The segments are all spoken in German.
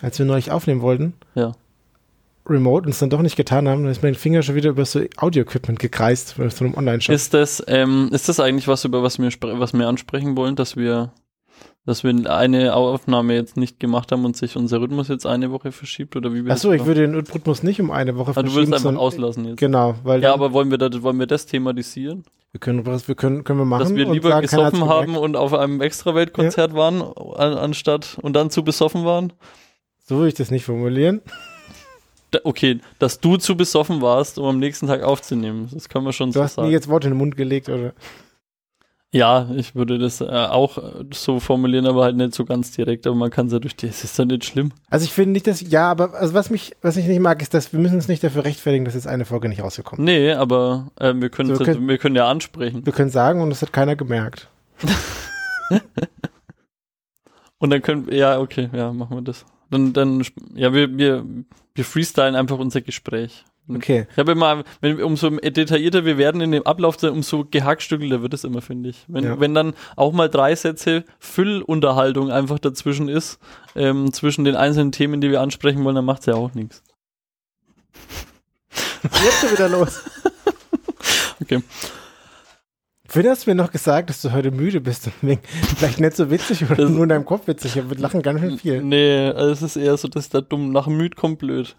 als wir neulich aufnehmen wollten, Ja. remote und es dann doch nicht getan haben, dann ist mein Finger schon wieder über so Audio-Equipment gekreist, bei so einem Online-Shop. Ist das, ähm, ist das eigentlich was, über was wir, was wir ansprechen wollen, dass wir, dass wir eine Aufnahme jetzt nicht gemacht haben und sich unser Rhythmus jetzt eine Woche verschiebt oder wie Achso, ich würde den Rhythmus nicht um eine Woche Ah, du willst verschieben, einfach auslassen jetzt. Genau, weil Ja, aber wollen wir, das, wollen wir das thematisieren? wir können, was wir können, können wir machen. Dass wir lieber sagen, gesoffen haben und auf einem Extraweltkonzert waren, an, anstatt und dann zu besoffen waren? So würde ich das nicht formulieren. Okay, dass du zu besoffen warst, um am nächsten Tag aufzunehmen. Das können wir schon Du so hast mir sagen. jetzt Worte in den Mund gelegt, oder? Ja, ich würde das äh, auch äh, so formulieren, aber halt nicht so ganz direkt. Aber man kann es ja durch die. Es ist doch nicht schlimm. Also ich finde nicht, dass, ja, aber also was mich, was ich nicht mag, ist, dass wir müssen uns nicht dafür rechtfertigen, dass jetzt eine Folge nicht rausgekommen Nee, aber äh, wir, können So, können- wir können ja ansprechen. Wir können sagen und das hat keiner gemerkt. Und dann können ja, okay, ja, machen wir das. Dann, dann, ja, wir, wir, wir freestylen einfach unser Gespräch. Okay. Ich habe immer, wenn umso detaillierter wir werden in dem Ablauf, umso gehackstückelter wird es immer, finde ich. Wenn, Ja. wenn dann auch mal drei Sätze Füllunterhaltung einfach dazwischen ist, ähm, zwischen den einzelnen Themen, die wir ansprechen wollen, dann macht es ja auch nichts. Jetzt schon wieder los. Okay. Vorhin hast du mir noch gesagt, dass du heute müde bist. Vielleicht nicht so witzig oder Das- nur in deinem Kopf witzig. Aber wir lachen ganz schön viel. Nee, also es ist eher so, dass der dumm nach müd kommt blöd.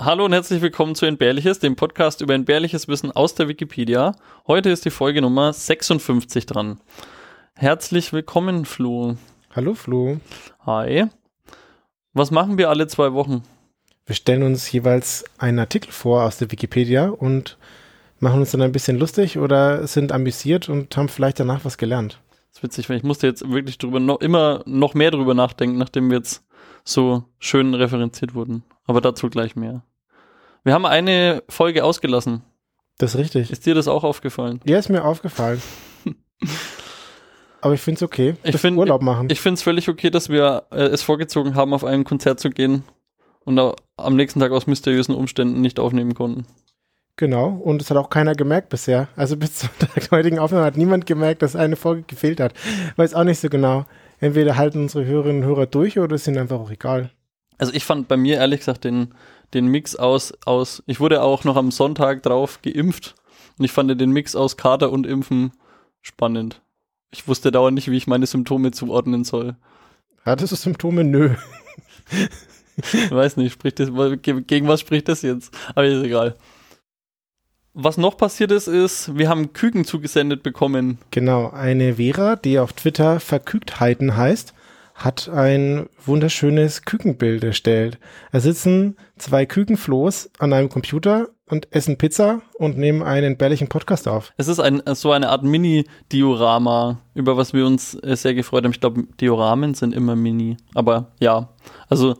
Hallo und herzlich willkommen zu Entbehrliches, dem Podcast über entbehrliches Wissen aus der Wikipedia. Heute ist die Folge Nummer 56 dran. Herzlich willkommen, Flo. Hallo Flo. Hi. Was machen wir alle zwei Wochen? Wir stellen uns jeweils einen Artikel vor aus der Wikipedia und machen uns dann ein bisschen lustig oder sind amüsiert und haben vielleicht danach was gelernt. Das ist witzig, weil ich musste jetzt wirklich drüber noch immer noch mehr drüber nachdenken, nachdem wir jetzt so schön referenziert wurden. Aber dazu gleich mehr. Wir haben eine Folge ausgelassen. Das ist richtig. Ist dir das auch aufgefallen? Ja, ist mir aufgefallen. Aber ich finde es okay. Ich find- Urlaub machen. Ich finde es völlig okay, dass wir äh, es vorgezogen haben, auf ein Konzert zu gehen und am nächsten Tag aus mysteriösen Umständen nicht aufnehmen konnten. Genau. Und es hat auch keiner gemerkt bisher. Also bis zur heutigen Aufnahme hat niemand gemerkt, dass eine Folge gefehlt hat. Weiß auch nicht so genau. Entweder halten unsere Hörerinnen und Hörer durch oder es sind einfach auch egal. Also ich fand bei mir ehrlich gesagt den, den Mix aus, aus, ich wurde auch noch am Sonntag drauf geimpft und ich fand den Mix aus Kater und Impfen spannend. Ich wusste dauernd nicht, wie ich meine Symptome zuordnen soll. Hattest du Symptome? Nö. Ich weiß nicht, spricht das, ge- gegen was spricht das jetzt? Aber ist egal. Was noch passiert ist, ist, wir haben Küken zugesendet bekommen. Genau. Eine Vera, die auf Twitter Verkügtheiten heißt, hat ein wunderschönes Kükenbild erstellt. Da sitzen zwei Kükenflohs an einem Computer und essen Pizza und nehmen einen bärlichen Podcast auf. Es ist ein, so eine Art Mini-Diorama, über was wir uns äh, sehr gefreut haben. Ich glaube, Dioramen sind immer Mini. Aber ja, also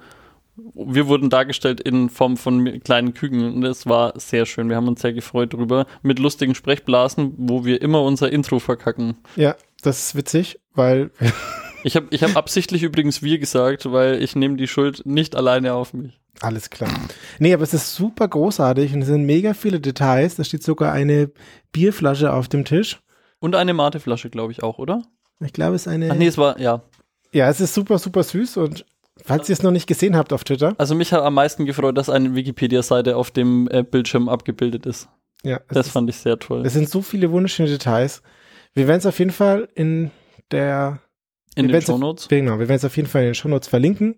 wir wurden dargestellt in Form von kleinen Küken und es war sehr schön. Wir haben uns sehr gefreut drüber. Mit lustigen Sprechblasen, wo wir immer unser Intro verkacken. Ja, das ist witzig, weil Ich habe ich hab absichtlich übrigens wir gesagt, weil ich nehme die Schuld nicht alleine auf mich. Alles klar. Nee, aber es ist super großartig und es sind mega viele Details. Da steht sogar eine Bierflasche auf dem Tisch. Und eine Mateflasche, glaube ich auch, oder? Ich glaube, es ist eine. Ach nee, es war, ja. Ja, es ist super, super süß und falls ihr es noch nicht gesehen habt auf Twitter, Also mich hat am meisten gefreut, dass eine Wikipedia-Seite auf dem äh, Bildschirm abgebildet ist. ja, Das ist, fand ich sehr toll. es sind so viele wunderschöne Details. Wir werden es auf jeden Fall in der, In den Shownotes. genau, wir werden es auf jeden Fall in den Shownotes verlinken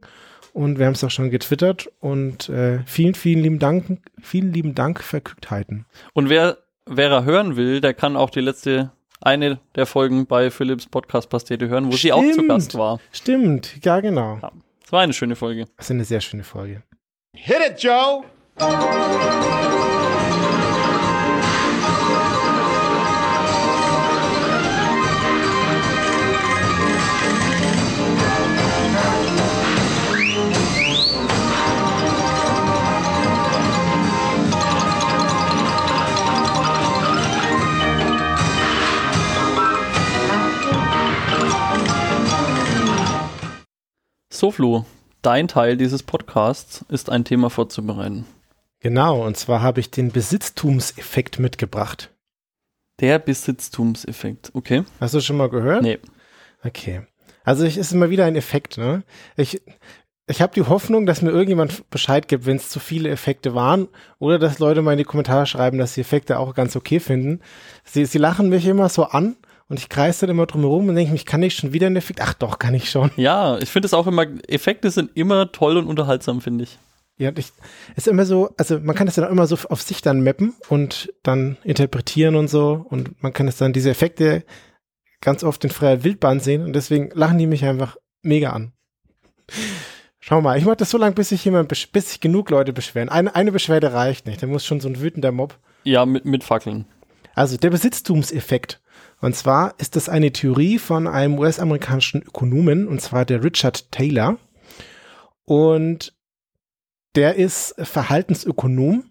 und wir haben es auch schon getwittert und äh, vielen, vielen lieben Dank, vielen lieben Dank Verkügtheiten. Und wer Vera hören will, der kann auch die letzte, eine der Folgen bei Philips Podcast Pastete hören, wo sie auch zu Stimmt. Gast war. Stimmt, ja genau. Es war eine schöne Folge. Das ist eine sehr schöne Folge. Hit it, Joe! So, Flo, dein Teil dieses Podcasts ist ein Thema vorzubereiten. Genau, und zwar habe ich den Besitztumseffekt mitgebracht. Der Besitztumseffekt. Okay. Hast du schon mal gehört? Nee. Okay. Also es ist immer wieder ein Effekt, ne? Ich, ich habe die Hoffnung, dass mir irgendjemand Bescheid gibt, wenn es zu viele Effekte waren oder dass Leute mal in die Kommentare schreiben, dass die Effekte auch ganz okay finden. Sie, sie lachen mich immer so an und ich kreise dann immer drum herum und denke, ich kann nicht schon wieder einen Effekt. Ach doch, kann ich schon. Ja, ich finde es auch immer, Effekte sind immer toll und unterhaltsam, finde ich. Ja, ich, ist immer so, also man kann das dann auch immer so auf sich dann mappen und dann interpretieren und so und man kann es dann diese Effekte ganz oft in freier Wildbahn sehen und deswegen lachen die mich einfach mega an. Schau mal, ich mach das so lange, bis sich jemand, bis sich genug Leute beschweren. Eine, eine Beschwerde reicht nicht, da muss schon so ein wütender Mob. Ja, mit, mit Fackeln. Also der Besitztumseffekt. Und zwar ist das eine Theorie von einem US-amerikanischen Ökonomen, und zwar der Richard Taylor. Und der ist Verhaltensökonom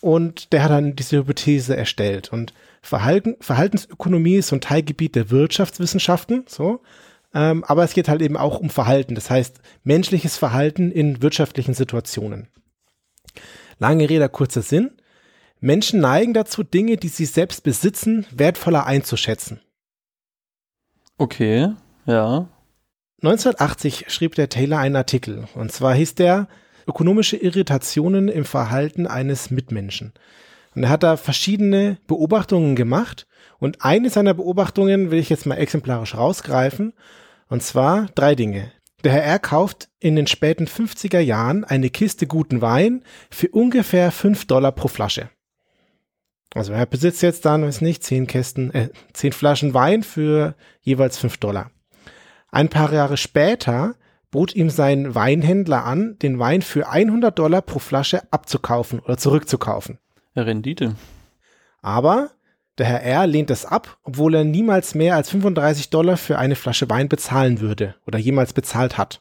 und der hat dann diese Hypothese erstellt. Und Verhalten, Verhaltensökonomie ist so ein Teilgebiet der Wirtschaftswissenschaften, so. Ähm, aber es geht halt eben auch um Verhalten, das heißt menschliches Verhalten in wirtschaftlichen Situationen. Lange Rede, kurzer Sinn. Menschen neigen dazu, Dinge, die sie selbst besitzen, wertvoller einzuschätzen. Okay, ja. 1980 schrieb der Taylor einen Artikel, und zwar hieß der Ökonomische Irritationen im Verhalten eines Mitmenschen. Und er hat da verschiedene Beobachtungen gemacht. Und eine seiner Beobachtungen will ich jetzt mal exemplarisch rausgreifen. Und zwar drei Dinge. Der Herr R. kauft in den späten 50er Jahren eine Kiste guten Wein für ungefähr 5 Dollar pro Flasche. Also er besitzt jetzt dann, weiß nicht, 10 Kästen, äh, 10 Flaschen Wein für jeweils 5 Dollar. Ein paar Jahre später bot ihm sein Weinhändler an, den Wein für 100 Dollar pro Flasche abzukaufen oder zurückzukaufen. Rendite. Aber der Herr R. lehnt es ab, obwohl er niemals mehr als 35 Dollar für eine Flasche Wein bezahlen würde oder jemals bezahlt hat.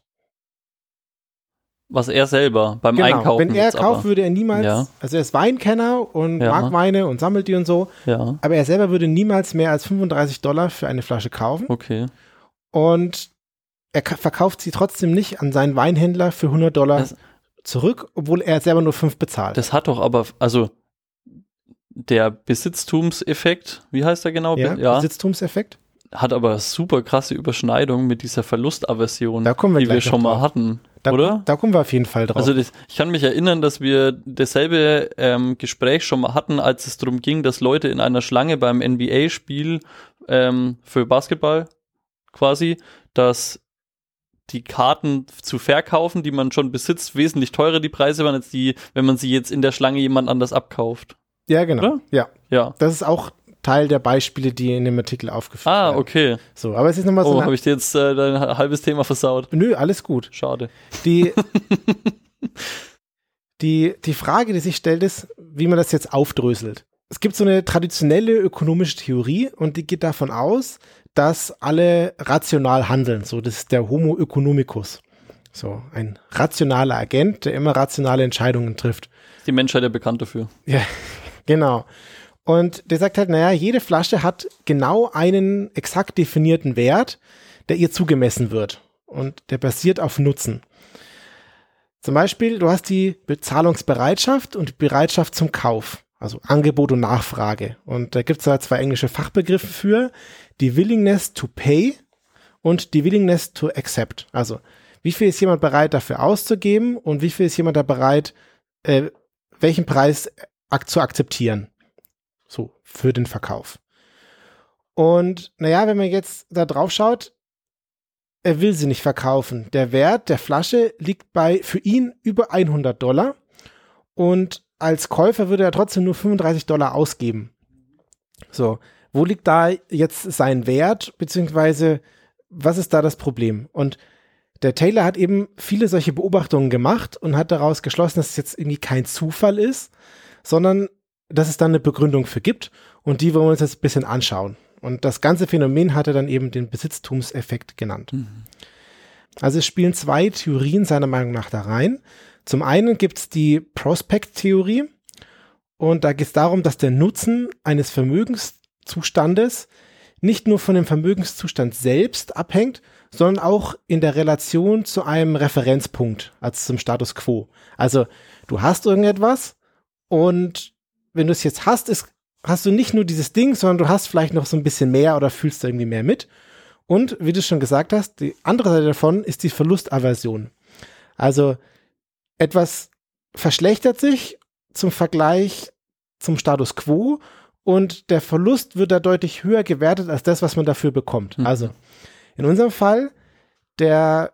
Was er selber beim genau. Einkaufen. Wenn er kauft, würde er niemals, ja. also er ist Weinkenner und ja. mag Weine und sammelt die und so, ja. aber er selber würde niemals mehr als 35 Dollar für eine Flasche kaufen. Okay. Und er verkauft sie trotzdem nicht an seinen Weinhändler für 100 Dollar das, zurück, obwohl er selber nur 5 bezahlt. Das hat doch aber, also der Besitztumseffekt, wie heißt der genau? Ja, ja. Besitztumseffekt. Hat aber super krasse Überschneidung mit dieser Verlustaversion, die wir schon mal hatten. Da, oder? Da kommen wir auf jeden Fall drauf. Also das, ich kann mich erinnern, dass wir dasselbe ähm, Gespräch schon mal hatten, als es darum ging, dass Leute in einer Schlange beim NBA-Spiel ähm, für Basketball quasi, dass die Karten zu verkaufen, die man schon besitzt, wesentlich teurer die Preise waren als die, wenn man sie jetzt in der Schlange jemand anders abkauft. Ja, genau. Oder? Ja. Ja. Das ist auch Teil der Beispiele, die in dem Artikel aufgeführt ah, werden. Ah, okay. So, aber es ist nochmal so. Oh, habe ich dir jetzt äh, dein halbes Thema versaut? Nö, alles gut. Schade. Die, die, die Frage, die sich stellt, ist, wie man das jetzt aufdröselt. Es gibt so eine traditionelle ökonomische Theorie und die geht davon aus, dass alle rational handeln. So, das ist der Homo economicus. So, ein rationaler Agent, der immer rationale Entscheidungen trifft. Die Menschheit ja bekannt dafür. Ja, Genau. Und der sagt halt, naja, jede Flasche hat genau einen exakt definierten Wert, der ihr zugemessen wird. Und der basiert auf Nutzen. Zum Beispiel, du hast die Bezahlungsbereitschaft und die Bereitschaft zum Kauf. Also Angebot und Nachfrage. Und da gibt es da zwei englische Fachbegriffe für. Die Willingness to pay und die Willingness to accept. Also wie viel ist jemand bereit dafür auszugeben und wie viel ist jemand da bereit, äh, welchen Preis ak zu akzeptieren. Für den Verkauf. Und naja, wenn man jetzt da drauf schaut, er will sie nicht verkaufen. Der Wert der Flasche liegt bei für ihn über 100 Dollar und als Käufer würde er trotzdem nur 35 Dollar ausgeben. So, wo liegt da jetzt sein Wert, beziehungsweise was ist da das Problem? Und der Taylor hat eben viele solche Beobachtungen gemacht und hat daraus geschlossen, dass es jetzt irgendwie kein Zufall ist, sondern dass es dann eine Begründung für gibt und die wollen wir uns jetzt ein bisschen anschauen. Und das ganze Phänomen hat er dann eben den Besitztumseffekt genannt. Mhm. Also es spielen zwei Theorien seiner Meinung nach da rein. Zum einen gibt es die Prospect-Theorie und da geht es darum, dass der Nutzen eines Vermögenszustandes nicht nur von dem Vermögenszustand selbst abhängt, sondern auch in der Relation zu einem Referenzpunkt, also zum Status quo. Also du hast irgendetwas und wenn du es jetzt hast, ist, hast du nicht nur dieses Ding, sondern du hast vielleicht noch so ein bisschen mehr oder fühlst irgendwie mehr mit. Und wie du schon gesagt hast, die andere Seite davon ist die Verlustaversion. Also etwas verschlechtert sich zum Vergleich zum Status quo und der Verlust wird da deutlich höher gewertet als das, was man dafür bekommt. Mhm. Also in unserem Fall, der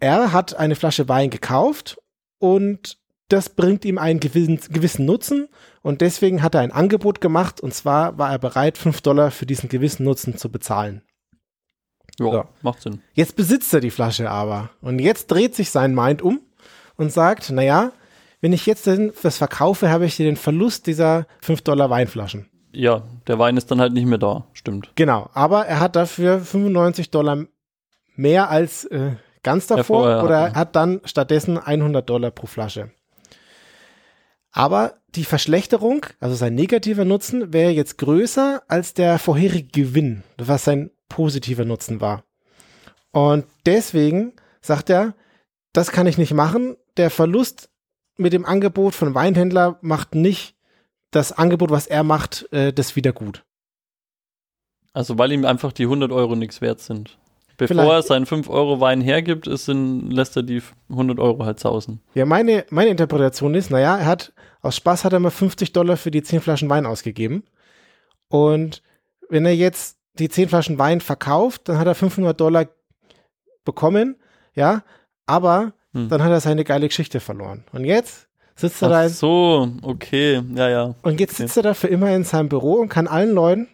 R hat eine Flasche Wein gekauft und das bringt ihm einen gewissen, gewissen Nutzen und deswegen hat er ein Angebot gemacht und zwar war er bereit, 5 Dollar für diesen gewissen Nutzen zu bezahlen. Ja, So. macht Sinn. Jetzt besitzt er die Flasche aber und jetzt dreht sich sein Mind um und sagt, naja, wenn ich jetzt das verkaufe, habe ich hier den Verlust dieser 5 Dollar Weinflaschen. Ja, der Wein ist dann halt nicht mehr da. Stimmt. Genau, aber er hat dafür 95 Dollar mehr als äh, ganz davor oder hat dann stattdessen 100 Dollar pro Flasche. Aber die Verschlechterung, also sein negativer Nutzen, wäre jetzt größer als der vorherige Gewinn, was sein positiver Nutzen war. Und deswegen sagt er, das kann ich nicht machen. Der Verlust mit dem Angebot von Weinhändler macht nicht das Angebot, was er macht, äh, das wieder gut. Also weil ihm einfach die 100 Euro nichts wert sind. Bevor Vielleicht. er seinen 5 Euro Wein hergibt, ist in, lässt er die 100 Euro halt sausen. Ja, meine, meine Interpretation ist, naja, er hat, aus Spaß hat er mal 50 Dollar für die 10 Flaschen Wein ausgegeben. Und wenn er jetzt die 10 Flaschen Wein verkauft, dann hat er 500 Dollar bekommen, ja, aber Hm. dann hat er seine geile Geschichte verloren. Und jetzt sitzt er da, Ach so, okay, ja, ja. und jetzt sitzt er da für immer in seinem Büro und kann allen Leuten,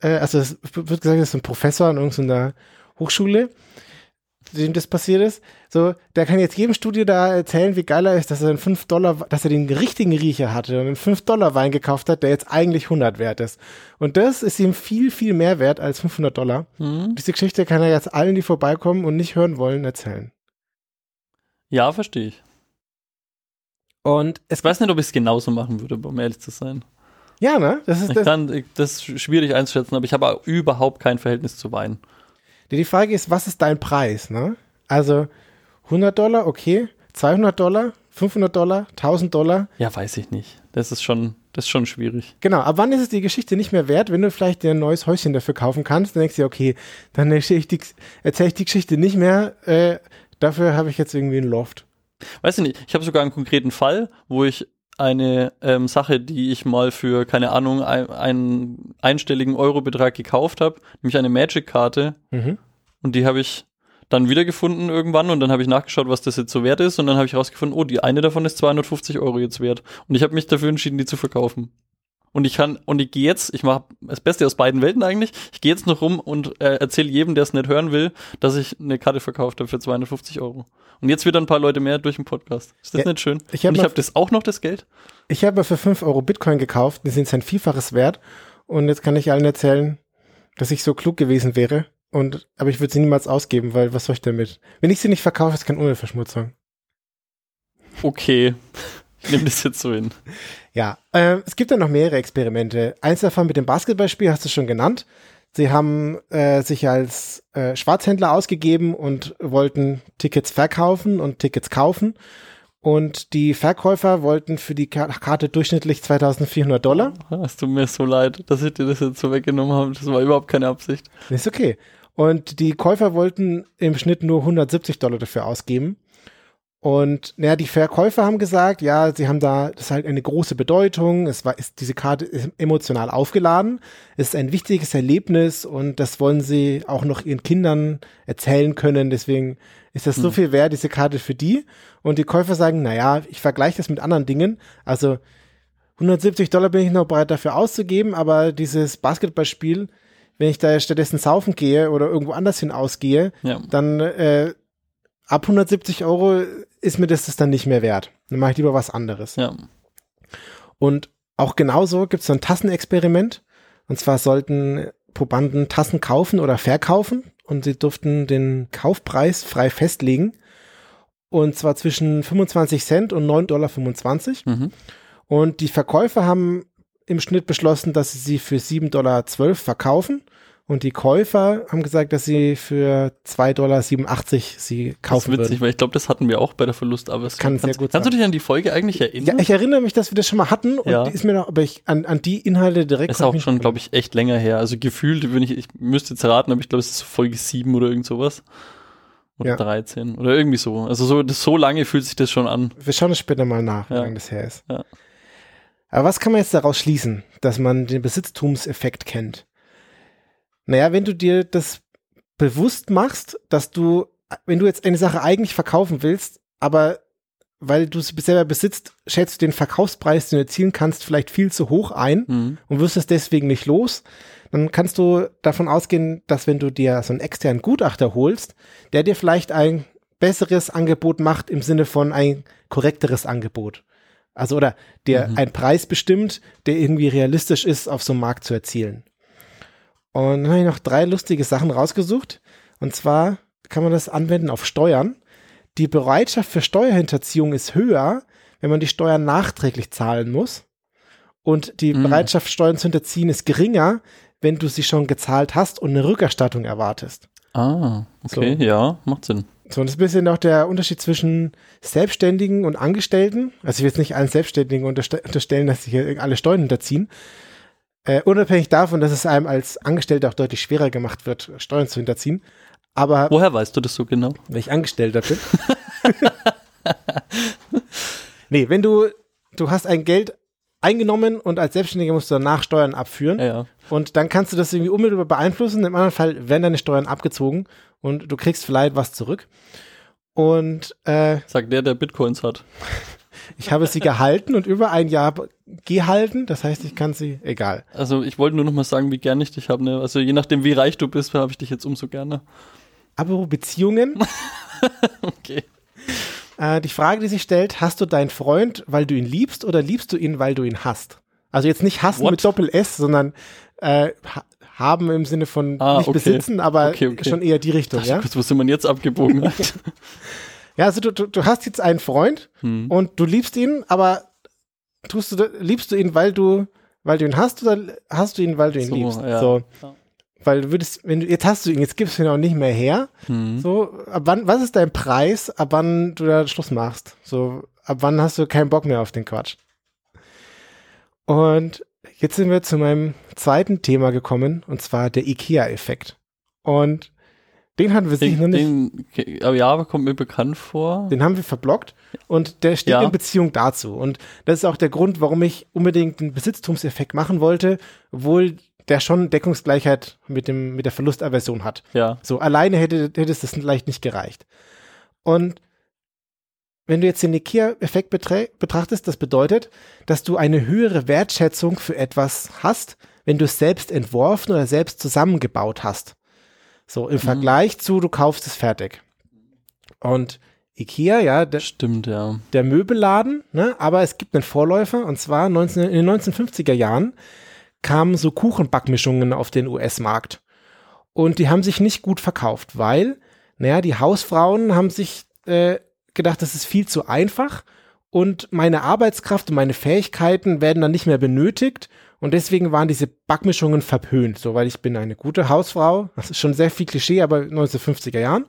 äh, also es wird gesagt, das ist ein Professor an irgendeiner Hochschule, dem das passiert ist, so, der kann jetzt jedem Studio da erzählen, wie geil er ist, dass er einen 5 Dollar, dass er den richtigen Riecher hatte und einen 5 Dollar Wein gekauft hat, der jetzt eigentlich 100 wert ist. Und das ist ihm viel, viel mehr wert als 500 Dollar. Hm? Diese Geschichte kann er jetzt allen, die vorbeikommen und nicht hören wollen, erzählen. Ja, verstehe ich. Und es Ich weiß nicht, ob ich es genauso machen würde, um ehrlich zu sein. ja, ne? Das ist Ich das. kann, das schwierig einzuschätzen, aber ich habe überhaupt kein Verhältnis zu Wein. Die Frage ist, was ist dein Preis, ne? Also 100 Dollar, okay. 200 Dollar, 500 Dollar, 1000 Dollar. Ja, weiß ich nicht. Das ist schon, das ist schon schwierig. Genau, ab wann ist es die Geschichte nicht mehr wert, wenn du vielleicht dir ein neues Häuschen dafür kaufen kannst? Dann denkst du dir, okay, dann erzähle ich die, erzähl ich die Geschichte nicht mehr. Äh, dafür habe ich jetzt irgendwie einen Loft. Weiß ich nicht. Ich habe sogar einen konkreten Fall, wo ich eine ähm, Sache, die ich mal für, keine Ahnung, ein, einen einstelligen Eurobetrag gekauft habe, nämlich eine Magic-Karte. Mhm. Und die habe ich dann wiedergefunden irgendwann und dann habe ich nachgeschaut, was das jetzt so wert ist und dann habe ich rausgefunden, oh, die eine davon ist 250 Euro jetzt wert. Und ich habe mich dafür entschieden, die zu verkaufen. Und ich kann, und ich gehe jetzt, ich mache das Beste aus beiden Welten eigentlich, ich gehe jetzt noch rum und äh, erzähle jedem, der es nicht hören will, dass ich eine Karte verkauft habe für 250 Euro. Und jetzt wieder ein paar Leute mehr durch den Podcast. Ist das Ja, nicht schön? ich hab und ich habe das auch noch, das Geld? Ich habe für 5 Euro Bitcoin gekauft, die sind sein Vielfaches wert. Und jetzt kann ich allen erzählen, dass ich so klug gewesen wäre. Und, aber ich würde sie niemals ausgeben, weil was soll ich damit? Wenn ich sie nicht verkaufe, ist keine Umweltverschmutzung. Okay. Nehme das jetzt so hin. Ja, äh, es gibt ja noch mehrere Experimente. Eins davon mit dem Basketballspiel hast du schon genannt. Sie haben äh, sich als äh, Schwarzhändler ausgegeben und wollten Tickets verkaufen und Tickets kaufen. Und die Verkäufer wollten für die Ka- Karte durchschnittlich 2400 Dollar. Es tut mir so leid, dass ich dir das jetzt so weggenommen habe. Das war überhaupt keine Absicht. Ist okay. Und die Käufer wollten im Schnitt nur 170 Dollar dafür ausgeben. Und naja, die Verkäufer haben gesagt, ja, sie haben da, das ist halt eine große Bedeutung. Es war, ist, diese Karte ist emotional aufgeladen. Es ist ein wichtiges Erlebnis und das wollen sie auch noch ihren Kindern erzählen können. Deswegen ist das so Hm. viel wert, diese Karte für die. Und die Käufer sagen, naja, ich vergleiche das mit anderen Dingen. Also 170 Dollar bin ich noch bereit dafür auszugeben, aber dieses Basketballspiel, wenn ich da stattdessen saufen gehe oder irgendwo anders hin ausgehe, Ja. dann äh, ab 170 Euro ist mir das, das dann nicht mehr wert. Dann mache ich lieber was anderes. Ja. Und auch genauso gibt es so ein Tassenexperiment. Und zwar sollten Probanden Tassen kaufen oder verkaufen und sie durften den Kaufpreis frei festlegen. Und zwar zwischen 25 Cent und 9,25 Dollar. Mhm. Und die Verkäufer haben im Schnitt beschlossen, dass sie sie für 7,12 Dollar verkaufen. Und die Käufer haben gesagt, dass sie für 2,87 Dollar sie Das kaufen ist witzig, würden. weil ich glaube, das hatten wir auch bei der Verlust. Aber es kann kannst, sehr gut Kannst du sein. dich an die Folge eigentlich Ja, erinnern? ich erinnere mich, dass wir das schon mal hatten und Ja. ist mir noch, aber ich an, an die Inhalte direkt. ist konnte auch schon, glaube ich, echt länger her. Also gefühlt, wenn ich, ich müsste jetzt raten, aber ich glaube, es ist Folge 7 oder irgend sowas. Oder Ja. 13 oder irgendwie so. Also so, das, so lange fühlt sich das schon an. Wir schauen es später mal nach, wie Ja. lange das her ist. Ja. Aber was kann man jetzt daraus schließen, dass man den Besitztumseffekt kennt? Naja, wenn du dir das bewusst machst, dass du, wenn du jetzt eine Sache eigentlich verkaufen willst, aber weil du sie selber besitzt, schätzt du den Verkaufspreis, den du erzielen kannst, vielleicht viel zu hoch ein Mhm. und wirst es deswegen nicht los, dann kannst du davon ausgehen, dass wenn du dir so einen externen Gutachter holst, der dir vielleicht ein besseres Angebot macht im Sinne von ein korrekteres Angebot. Also oder der Mhm. einen Preis bestimmt, der irgendwie realistisch ist, auf so einem Markt zu erzielen. Und dann habe ich noch drei lustige Sachen rausgesucht. Und zwar kann man das anwenden auf Steuern. Die Bereitschaft für Steuerhinterziehung ist höher, wenn man die Steuern nachträglich zahlen muss. Und die Mhm. Bereitschaft, Steuern zu hinterziehen, ist geringer, wenn du sie schon gezahlt hast und eine Rückerstattung erwartest. Ah, okay, So. ja, macht Sinn. So, und das ist ein bisschen auch der Unterschied zwischen Selbstständigen und Angestellten. Also ich will jetzt nicht allen Selbstständigen unterste unterstellen, dass sie hier alle Steuern hinterziehen. Äh, unabhängig davon, dass es einem als Angestellter auch deutlich schwerer gemacht wird, Steuern zu hinterziehen. Aber Woher weißt du das so genau? wenn ich Angestellter bin. nee, wenn du, du hast ein Geld eingenommen und als Selbstständiger musst du danach Steuern abführen. Ja, ja. Und dann kannst du das irgendwie unmittelbar beeinflussen. Im anderen Fall werden deine Steuern abgezogen und du kriegst vielleicht was zurück. Und äh, Sagt der, der Bitcoins hat. Ich habe sie gehalten und über ein Jahr gehalten. Das heißt, ich kann sie, egal. Also ich wollte nur noch mal sagen, wie gern ich dich habe. Ne? Also je nachdem, wie reich du bist, habe ich dich jetzt umso gerne. Aber Beziehungen, Okay. äh, die Frage, die sich stellt, hast du deinen Freund, weil du ihn liebst oder liebst du ihn, weil du ihn hast? Also jetzt nicht hassen What? mit Doppel-S, sondern äh, ha haben im Sinne von Ah, nicht okay. besitzen, aber Okay, okay. schon eher die Richtung, ja? kurz, wo sind man jetzt abgebogen hat. Ja, also du, du, du hast jetzt einen Freund Hm. und du liebst ihn, aber tust du, liebst du ihn, weil du, weil du ihn hast oder hast du ihn, weil du ihn So, liebst? ja. So. Ja. Weil du würdest, wenn du, jetzt hast du ihn, jetzt gibst du ihn auch nicht mehr her. Hm. So, ab wann, was ist dein Preis, ab wann du da Schluss machst? So, ab wann hast du keinen Bock mehr auf den Quatsch? Und jetzt sind wir zu meinem zweiten Thema gekommen, und zwar der IKEA-Effekt. Und den hatten wir sicher noch Den, nicht, den, aber ja, aber kommt mir bekannt vor. den haben wir verblockt und der steht Ja. in Beziehung dazu. Und das ist auch der Grund, warum ich unbedingt den Besitztumseffekt machen wollte, obwohl der schon Deckungsgleichheit mit dem, mit der Verlustaversion hat. Ja. So, alleine hätte, hätte es das vielleicht nicht gereicht. Und wenn du jetzt den IKEA-Effekt betrachtest, das bedeutet, dass du eine höhere Wertschätzung für etwas hast, wenn du es selbst entworfen oder selbst zusammengebaut hast. So, im Vergleich zu, du kaufst es fertig. Und IKEA, ja, der, Stimmt, ja. der Möbelladen, ne? aber es gibt einen Vorläufer und zwar 19, in den 1950er Jahren kamen so Kuchenbackmischungen auf den US-Markt und die haben sich nicht gut verkauft, weil, naja, die Hausfrauen haben sich äh, gedacht, das ist viel zu einfach und meine Arbeitskraft und meine Fähigkeiten werden dann nicht mehr benötigt und deswegen waren diese Backmischungen verpönt, so weil ich bin eine gute Hausfrau, das ist schon sehr viel Klischee, aber 1950er Jahren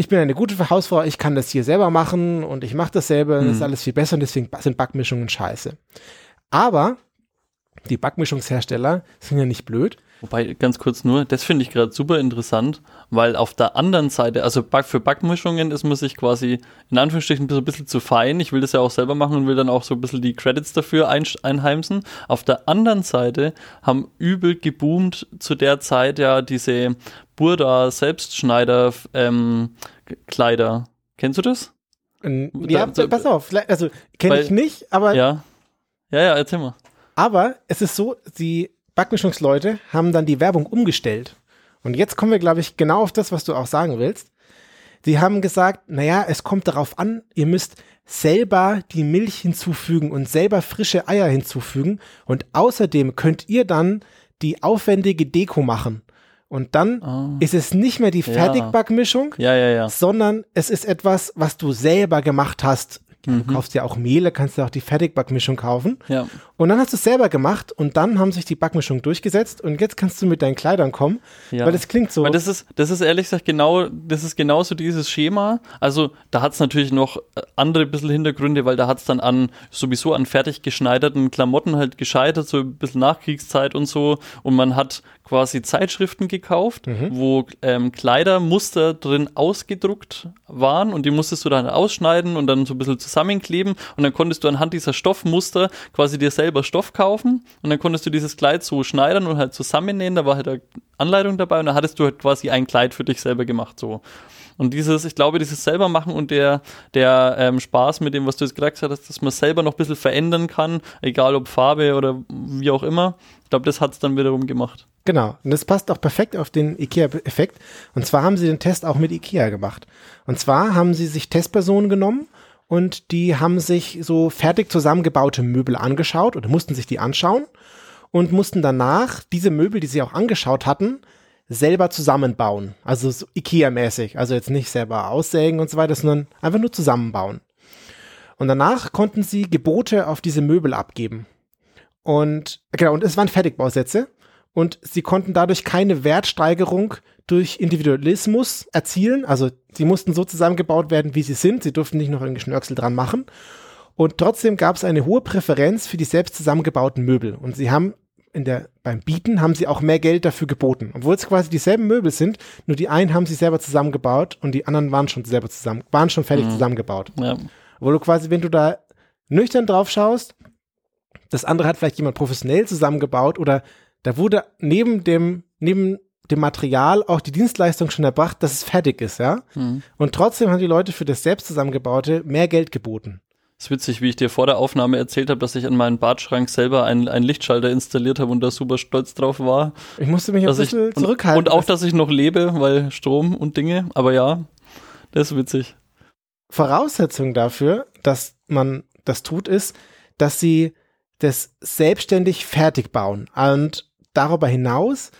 ich bin eine gute Hausfrau, ich kann das hier selber machen und ich mache das selber, das ist alles viel besser und deswegen sind Backmischungen scheiße. Aber die Backmischungshersteller sind ja nicht blöd. Wobei, ganz kurz nur, das finde ich gerade super interessant, weil auf der anderen Seite, also Back für Backmischungen ist man sich quasi in Anführungsstrichen so ein bisschen zu fein. Ich will das ja auch selber machen und will dann auch so ein bisschen die Credits dafür ein, einheimsen. Auf der anderen Seite haben übel geboomt zu der Zeit ja diese Burda Selbstschneider ähm, Kleider. Kennst du das? Ähm, Ja, Da- so- pass auf, also kenne ich nicht, aber, Ja. Ja, ja, erzähl mal. aber es ist so, die Backmischungsleute haben dann die Werbung umgestellt. Und jetzt kommen wir, glaube ich, genau auf das, was du auch sagen willst. Sie haben gesagt, naja, es kommt darauf an, ihr müsst selber die Milch hinzufügen und selber frische Eier hinzufügen. Und außerdem könnt ihr dann die aufwendige Deko machen. Und dann Ah. ist es nicht mehr die. Fertigbackmischung, Ja, ja, ja. sondern es ist etwas, was du selber gemacht hast. Du kaufst ja auch Mehle, kannst ja auch die Fertigbackmischung kaufen. Ja. Und dann hast du es selber gemacht und dann haben sich die Backmischungen durchgesetzt und jetzt kannst du mit deinen Kleidern kommen, Ja. weil das klingt so. Weil das ist, das ist ehrlich gesagt genau, das ist genauso dieses Schema. Also da hat es natürlich noch äh, andere bisschen Hintergründe, weil da hat es dann an sowieso an fertig geschneiderten Klamotten halt gescheitert, so ein bisschen Nachkriegszeit und so. Und man hat quasi Zeitschriften gekauft, wo ähm, Kleidermuster drin ausgedruckt waren und die musstest du dann ausschneiden und dann so ein bisschen zusammenkleben und dann konntest du anhand dieser Stoffmuster quasi dir selber Stoff kaufen und dann konntest du dieses Kleid so schneidern und halt zusammennähen, da war halt eine Anleitung dabei und dann hattest du halt quasi ein Kleid für dich selber gemacht so. Und dieses, ich glaube, dieses selber machen und der, der ähm, Spaß mit dem, was du jetzt gesagt hast, dass man selber noch ein bisschen verändern kann, egal ob Farbe oder wie auch immer, ich glaube, das hat es dann wiederum gemacht. Genau. Und das passt auch perfekt auf den IKEA-Effekt. Und zwar haben sie den Test auch mit IKEA gemacht. Und zwar haben sie sich Testpersonen genommen und die haben sich so fertig zusammengebaute Möbel angeschaut oder mussten sich die anschauen und mussten danach diese Möbel, die sie auch angeschaut hatten, selber zusammenbauen. Also so IKEA-mäßig. Also jetzt nicht selber aussägen und so weiter, sondern einfach nur zusammenbauen. Und danach konnten sie Gebote auf diese Möbel abgeben. Und genau, und es waren Fertigbausätze. Und sie konnten dadurch keine Wertsteigerung durch Individualismus erzielen. Also sie mussten so zusammengebaut werden, wie sie sind. Sie durften nicht noch einen Schnörkel dran machen. Und trotzdem gab es eine hohe Präferenz für die selbst zusammengebauten Möbel. Und sie haben in der, beim Bieten haben sie auch mehr Geld dafür geboten. Obwohl es quasi dieselben Möbel sind, nur die einen haben sie selber zusammengebaut und die anderen waren schon selber zusammen, waren schon fertig Mhm. zusammengebaut. Ja. Wo du quasi, wenn du da nüchtern drauf schaust, das andere hat vielleicht jemand professionell zusammengebaut oder da wurde neben dem, neben dem Material auch die Dienstleistung schon erbracht, dass es fertig ist, ja. Mhm. Und trotzdem haben die Leute für das selbst zusammengebaute mehr Geld geboten. Es ist witzig, wie ich dir vor der Aufnahme erzählt habe, dass ich an meinen Badschrank selber einen, einen Lichtschalter installiert habe und da super stolz drauf war. Ich musste mich ein Dass ich, bisschen und, zurückhalten. und auch, dass ich noch lebe, weil Strom und Dinge. Aber ja, das ist witzig. Voraussetzung dafür, dass man das tut, ist, dass sie das selbstständig fertig bauen. Und darüber hinaus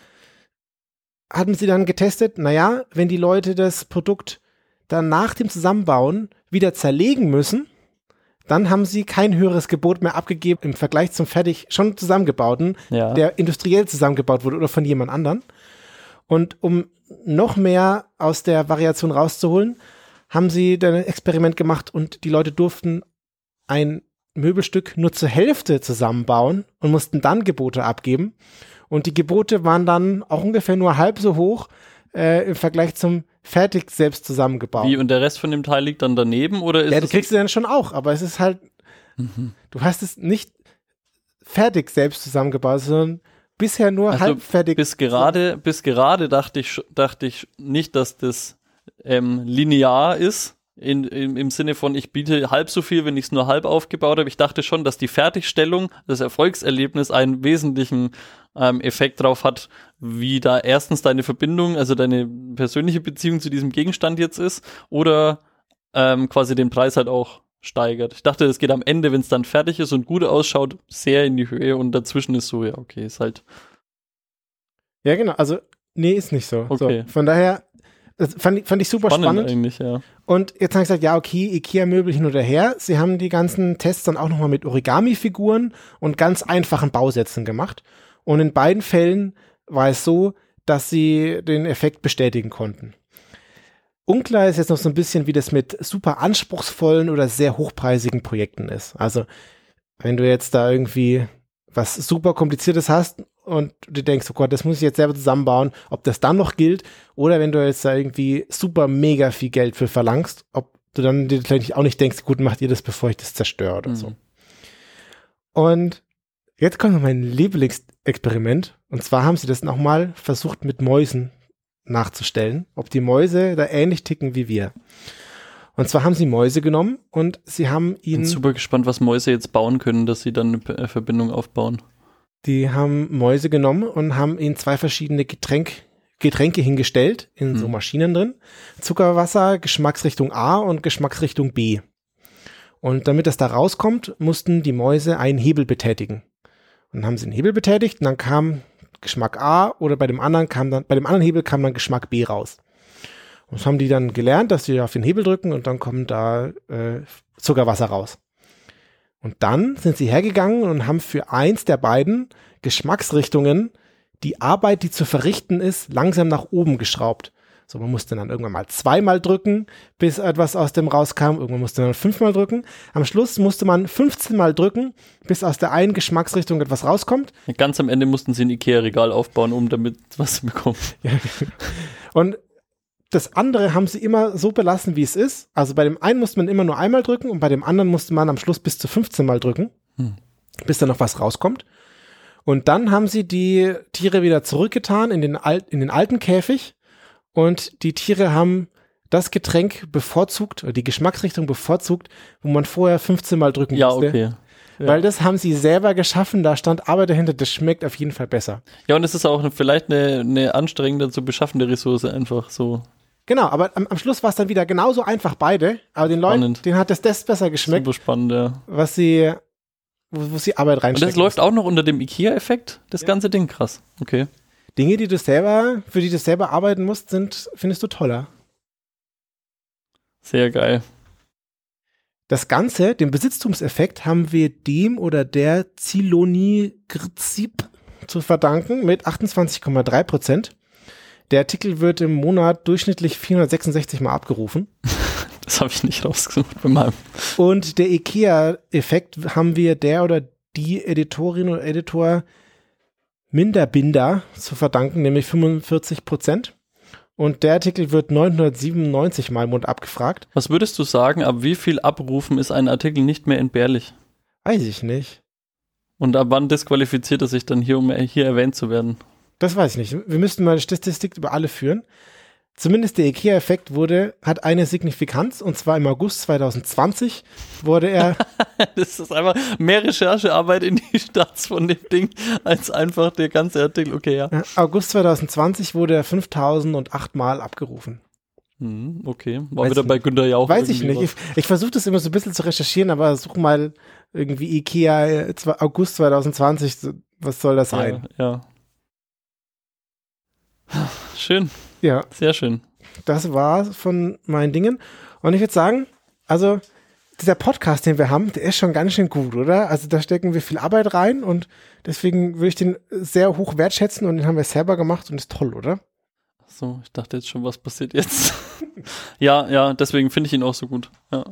hatten sie dann getestet, naja, wenn die Leute das Produkt dann nach dem Zusammenbauen wieder zerlegen müssen, dann haben sie kein höheres Gebot mehr abgegeben im Vergleich zum fertig schon zusammengebauten, Ja. der industriell zusammengebaut wurde oder von jemand anderen. Und um noch mehr aus der Variation rauszuholen, haben sie dann ein Experiment gemacht und die Leute durften ein Möbelstück nur zur Hälfte zusammenbauen und mussten dann Gebote abgeben. Und die Gebote waren dann auch ungefähr nur halb so hoch äh, im Vergleich zum fertig selbst zusammengebaut. Wie, und der Rest von dem Teil liegt dann daneben oder ist ja, du kriegst du dann schon auch, aber es ist halt, du hast es nicht fertig selbst zusammengebaut, sondern bisher nur Also halbfertig. bis gerade, bis gerade dachte ich, dachte ich nicht, dass das ähm, linear ist. In, im, Im Sinne von, ich biete halb so viel, wenn ich es nur halb aufgebaut habe. Ich dachte schon, dass die Fertigstellung, das Erfolgserlebnis einen wesentlichen ähm, Effekt drauf hat, wie da erstens deine Verbindung, also deine persönliche Beziehung zu diesem Gegenstand jetzt ist oder ähm, quasi den Preis halt auch steigert. Ich dachte, es geht am Ende, wenn es dann fertig ist und gut ausschaut, sehr in die Höhe und dazwischen ist so, ja, okay, ist halt Ja, genau. Also, nee, ist nicht so. Okay. so von daher, das fand, ich- fand ich super spannend, spannend. eigentlich, ja. Und jetzt habe ich gesagt, ja, okay, Ikea-Möbel hin oder her. Sie haben die ganzen Tests dann auch nochmal mit Origami-Figuren und ganz einfachen Bausätzen gemacht. Und in beiden Fällen war es so, dass sie den Effekt bestätigen konnten. Unklar ist jetzt noch so ein bisschen, wie das mit super anspruchsvollen oder sehr hochpreisigen Projekten ist. Also, wenn du jetzt da irgendwie was super kompliziertes hast und du denkst, oh Gott, das muss ich jetzt selber zusammenbauen, ob das dann noch gilt oder wenn du jetzt da irgendwie super mega viel Geld für verlangst, ob du dann dir vielleicht auch nicht denkst, gut, macht ihr das, bevor ich das zerstöre oder so. Mhm. Und jetzt kommt noch mein Lieblingsexperiment. Und zwar haben sie das nochmal versucht mit Mäusen nachzustellen, ob die Mäuse da ähnlich ticken wie wir. Und zwar haben sie Mäuse genommen und sie haben Bin ihnen, super gespannt, was Mäuse jetzt bauen können, dass sie dann eine äh, Verbindung aufbauen. die haben Mäuse genommen und haben ihnen zwei verschiedene Getränk, Getränke hingestellt, in so Hm. Maschinen drin. Zuckerwasser, Geschmacksrichtung A und Geschmacksrichtung B. Und damit das da rauskommt, mussten die Mäuse einen Hebel betätigen. Und dann haben sie den Hebel betätigt und dann kam Geschmack A oder bei dem anderen kam dann, bei dem anderen Hebel kam dann Geschmack B raus. Und das haben die dann gelernt, dass sie auf den Hebel drücken und dann kommt da äh, Zuckerwasser raus. Und dann sind sie hergegangen und haben für eins der beiden Geschmacksrichtungen die Arbeit, die zu verrichten ist, langsam nach oben geschraubt. So, man musste dann irgendwann mal zweimal drücken, bis etwas aus dem rauskam. Irgendwann musste man fünfmal drücken. Am Schluss musste man 15 Mal drücken, bis aus der einen Geschmacksrichtung etwas rauskommt. Ganz am Ende mussten sie ein Ikea-Regal aufbauen, um damit was zu bekommen. Ja. Und das andere haben sie immer so belassen, wie es ist. Also bei dem einen musste man immer nur einmal drücken und bei dem anderen musste man am Schluss bis zu 15 Mal drücken, Hm. bis da noch was rauskommt. Und dann haben sie die Tiere wieder zurückgetan in den, Al in den alten Käfig und die Tiere haben das Getränk bevorzugt, oder die Geschmacksrichtung bevorzugt, wo man vorher 15 Mal drücken Ja, musste. okay. Ja. Weil das haben sie selber geschaffen, da stand Arbeit dahinter, das schmeckt auf jeden Fall besser. Ja, und es ist auch vielleicht eine, eine anstrengender zu beschaffende Ressource, einfach so. Genau, aber am, am Schluss war es dann wieder genauso einfach beide, aber den Leuten, Spannend. denen hat das, das besser geschmeckt, Super spannend, ja. was sie, wo, wo sie Arbeit Und reinstecken. das läuft auch noch unter dem IKEA-Effekt, das Ja. ganze Ding, krass. Okay. Dinge, die du selber, für die du selber arbeiten musst, sind, findest du toller. Sehr geil. Das Ganze, den Besitztumseffekt, haben wir dem oder der Ziloni-Grzib zu verdanken mit 28,3 Prozent. Der Artikel wird im Monat durchschnittlich 466 Mal abgerufen. Das habe ich nicht rausgesucht bei meinem. Und der IKEA-Effekt haben wir der oder die Editorin oder Editor Minderbinder zu verdanken, nämlich 45 Prozent. Und der Artikel wird 997 Mal im Mund abgefragt. Was würdest du sagen, ab wie viel Abrufen ist ein Artikel nicht mehr entbehrlich? Weiß ich nicht. Und ab wann disqualifiziert er sich dann hier, um hier erwähnt zu werden? Das weiß ich nicht. Wir müssten mal eine Statistik über alle führen. Zumindest der IKEA-Effekt wurde, hat eine Signifikanz und zwar im August 2020 wurde er, Das ist einfach mehr Recherchearbeit in die Stats von dem Ding, als einfach der ganze Artikel. Okay, ja. August 2020 wurde er 5008 Mal abgerufen. Hm, okay. War Weiß wieder ich bei Günther Jauch. Weiß ich nicht. Ich, ich versuche das immer so ein bisschen zu recherchieren, aber such mal irgendwie IKEA äh, August 2020, so, was soll das was. sein? Ja, ja. Schön, Ja, sehr schön. das war von meinen Dingen. Und ich würde sagen, also dieser Podcast, den wir haben, der ist schon ganz schön gut, oder? Also da stecken wir viel Arbeit rein und deswegen würde ich den sehr hoch wertschätzen und den haben wir selber gemacht und ist toll, oder? So, ich dachte jetzt schon, was passiert jetzt? ja, ja, deswegen finde ich ihn auch so gut. Ja.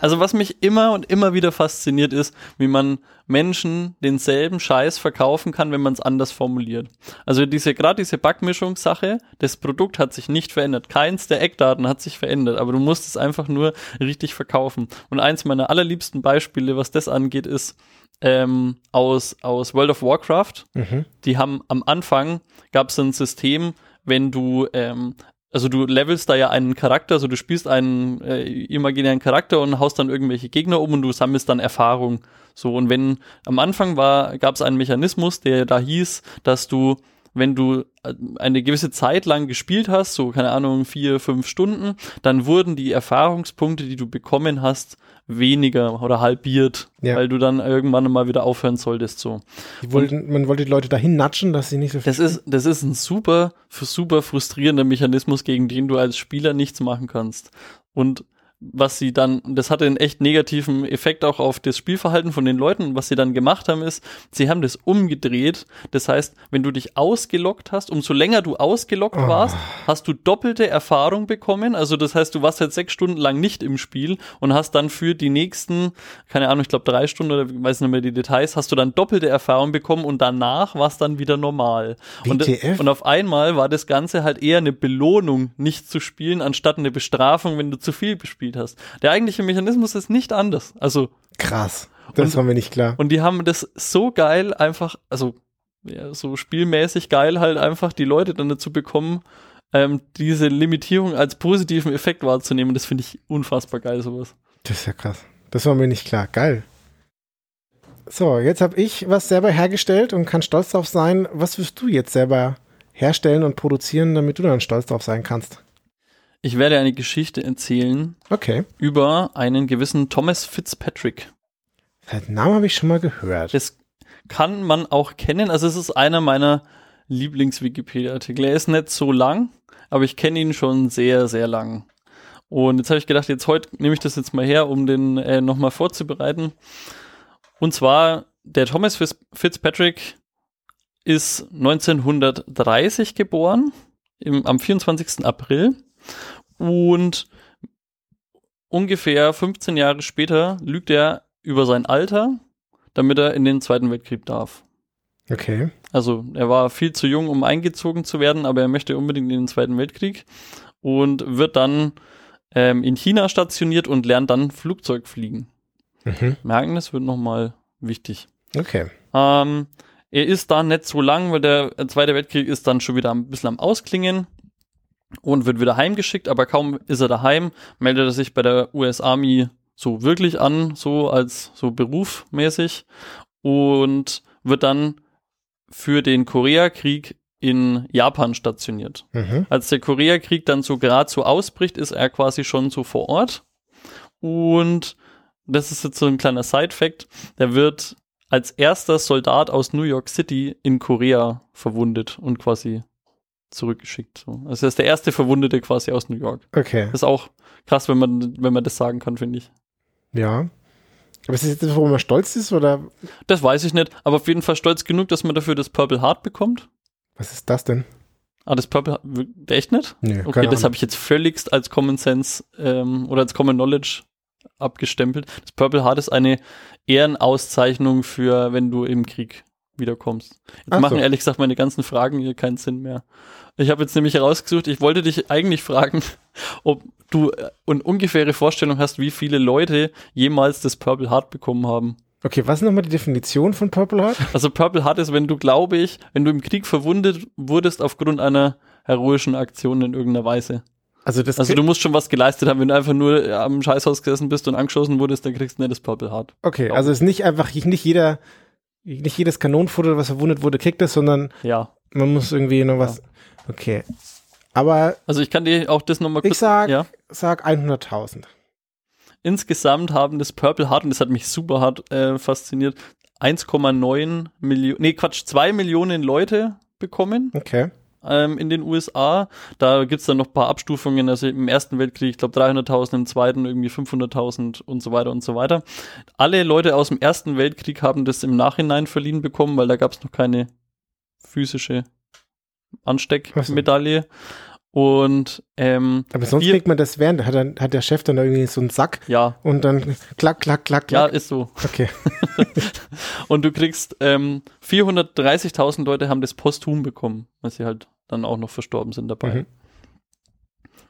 Also was mich immer und immer wieder fasziniert ist, wie man Menschen denselben Scheiß verkaufen kann, wenn man es anders formuliert. Also diese gerade diese Backmischungssache, das Produkt hat sich nicht verändert. Keins der Eckdaten hat sich verändert, aber du musst es einfach nur richtig verkaufen. Und eins meiner allerliebsten Beispiele, was das angeht, ist ähm, aus, aus World of Warcraft Mhm. die haben am Anfang gab es ein System, wenn du ähm, also du levelst da ja einen Charakter, also du spielst einen äh, imaginären Charakter und haust dann irgendwelche Gegner um und du sammelst dann Erfahrung. So und wenn am Anfang war, gab es einen Mechanismus, der da hieß, dass du wenn du äh, eine gewisse Zeit lang gespielt hast, so keine Ahnung, vier, fünf Stunden, dann wurden die Erfahrungspunkte, die du bekommen hast, weniger oder halbiert, Ja. weil du dann irgendwann mal wieder aufhören solltest. So. Wollten, man wollte die Leute dahin natschen, dass sie nicht so viel. Das ist, das ist ein super, super frustrierender Mechanismus, gegen den du als Spieler nichts machen kannst. Und was sie dann, das hatte einen echt negativen Effekt auch auf das Spielverhalten von den Leuten. Was sie dann gemacht haben, ist, sie haben das umgedreht. Das heißt, wenn du dich ausgelockt hast, umso länger du ausgelockt Oh. warst, hast du doppelte Erfahrung bekommen. Also das heißt, du warst jetzt sechs Stunden lang nicht im Spiel und hast dann für die nächsten, keine Ahnung, ich glaube drei Stunden oder ich weiß nicht mehr die Details, hast du dann doppelte Erfahrung bekommen und danach war es dann wieder normal. Und, WTF? und auf einmal war das Ganze halt eher eine Belohnung, nicht zu spielen, anstatt eine Bestrafung, wenn du zu viel gespielt hast. Der eigentliche Mechanismus ist nicht anders. Also, Krass. Das Und- war mir nicht klar. und die haben das so geil einfach, also ja, so spielmäßig geil halt einfach die Leute dann dazu bekommen, ähm, diese Limitierung als positiven Effekt wahrzunehmen. Das finde ich unfassbar geil, sowas. Das ist ja krass. Das war mir nicht klar. Geil. So, jetzt habe ich was selber hergestellt und kann stolz drauf sein. Was wirst du jetzt selber herstellen und produzieren, damit du dann stolz drauf sein kannst? Ich werde eine Geschichte erzählen Okay. über einen gewissen Thomas Fitzpatrick. Den Namen habe ich schon mal gehört. Das kann man auch kennen. Also es ist einer meiner Lieblings-Wikipedia-Artikel. Er ist nicht so lang, aber ich kenne ihn schon sehr, sehr lang. Und jetzt habe ich gedacht, jetzt heute nehme ich das jetzt mal her, um den äh, nochmal vorzubereiten. Und zwar, der Thomas Fitz- Fitzpatrick ist 1930 geboren, im, am 24. April. Und ungefähr 15 Jahre später lügt er über sein Alter, damit er in den Zweiten Weltkrieg darf. Okay. Also er war viel zu jung, um eingezogen zu werden, aber er möchte unbedingt in den Zweiten Weltkrieg und wird dann ähm, in China stationiert und lernt dann Flugzeug fliegen. Mhm. Merken, das wird nochmal wichtig. Okay. Ähm, er ist da nicht so lang, weil der Zweite Weltkrieg ist dann schon wieder ein bisschen am Ausklingen und wird wieder heimgeschickt, aber kaum ist er daheim, meldet er sich bei der US Army so wirklich an, so als so berufmäßig und wird dann für den Koreakrieg in Japan stationiert. Mhm. Als der Koreakrieg dann so gerade so ausbricht, ist er quasi schon so vor Ort. Und das ist jetzt so ein kleiner Side-Fact, der wird als erster Soldat aus New York City in Korea verwundet und quasi zurückgeschickt. So. Also er ist der erste Verwundete quasi aus New York. Okay. Das ist auch krass, wenn man, wenn man das sagen kann, finde ich. Ja. Aber ist das jetzt, worum man stolz ist oder Das weiß ich nicht, aber auf jeden Fall stolz genug, dass man dafür das Purple Heart bekommt. was ist das denn? Ah, das Purple Heart, echt nicht? Nee, Okay, das habe ich jetzt völligst als Common Sense ähm, oder als Common Knowledge abgestempelt. Das Purple Heart ist eine Ehrenauszeichnung für, wenn du im Krieg wiederkommst. Jetzt Ach machen so. ehrlich gesagt meine ganzen Fragen hier keinen Sinn mehr. Ich habe jetzt nämlich herausgesucht, ich wollte dich eigentlich fragen, ob du äh, eine ungefähre Vorstellung hast, wie viele Leute jemals das Purple Heart bekommen haben. Okay, was ist nochmal die Definition von Purple Heart? Also Purple Heart ist, wenn du, glaube ich, wenn du im Krieg verwundet wurdest aufgrund einer heroischen Aktion in irgendeiner Weise. Also Also du musst schon was geleistet haben. Wenn du einfach nur äh, am Scheißhaus gesessen bist und angeschossen wurdest, dann kriegst du nicht das Purple Heart. Okay, also es ist nicht einfach nicht jeder nicht jedes Kanonenfutter, was verwundet wurde, kriegt es, sondern Ja. man muss irgendwie noch was Okay. Aber Also ich kann dir auch das nochmal kurz ich sag ja. sag 100.000. Insgesamt haben das Purple Heart, und das hat mich super hart äh, fasziniert, 1,9 Millionen, nee Quatsch, 2 Millionen Leute bekommen Okay. Ähm, in den USA. Da gibt's dann noch ein paar Abstufungen. Also im Ersten Weltkrieg, ich glaube 300.000, im Zweiten irgendwie 500.000 und so weiter und so weiter. Alle Leute aus dem Ersten Weltkrieg haben das im Nachhinein verliehen bekommen, weil da gab's noch keine physische Ansteckmedaille. Und ähm, Aber sonst Wir- kriegt man das während, hat, dann, hat der Chef dann da irgendwie so einen Sack ja, und dann klack, klack, klack, ja, klack. ist so. Okay. Und du kriegst ähm, 430.000 Leute haben das posthum bekommen, weil sie halt dann auch noch verstorben sind dabei. Mhm.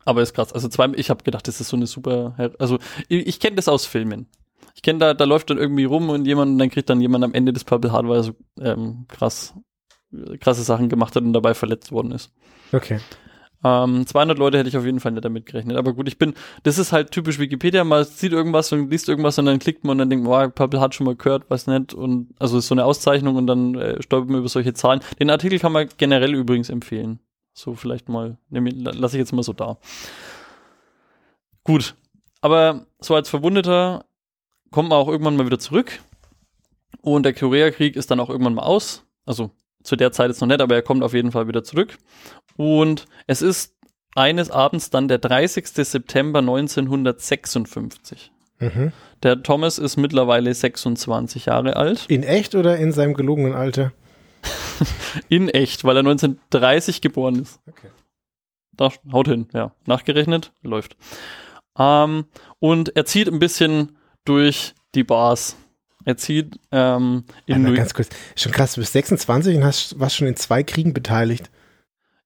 Aber ist krass. Also zwei, ich habe gedacht, das ist so eine super. Also ich, ich kenne das aus Filmen. Ich kenne da, da läuft dann irgendwie rum und jemand, und dann kriegt dann jemand am Ende des Purple Heart, weil er so ähm, krass, krasse Sachen gemacht hat und dabei verletzt worden ist. Okay. Ähm, 200 Leute hätte ich auf jeden Fall nicht damit gerechnet. Aber gut, ich bin, das ist halt typisch Wikipedia. Man sieht irgendwas und liest irgendwas und dann klickt man und dann denkt man, oh, Purple hat schon mal gehört, was nicht. Und also ist so eine Auszeichnung und dann äh, stolpert man über solche Zahlen. Den Artikel kann man generell übrigens empfehlen. So vielleicht mal, nehm lasse ich jetzt mal so da. Gut. Aber so als Verwundeter kommt man auch irgendwann mal wieder zurück. Und der Koreakrieg ist dann auch irgendwann mal aus. Also zu der Zeit jetzt noch nicht, aber er kommt auf jeden Fall wieder zurück. Und es ist eines Abends dann der 30. September 1956. Mhm. Der Thomas ist mittlerweile 26 Jahre alt. In echt oder in seinem gelogenen Alter? In echt, weil er 1930 geboren ist. Okay. Da haut hin, ja. Nachgerechnet, läuft. Ähm, und er zieht ein bisschen durch die Bars. Er zieht ähm, in ganz kurz. Schon krass, du bist 26 und hast, warst schon in zwei Kriegen beteiligt.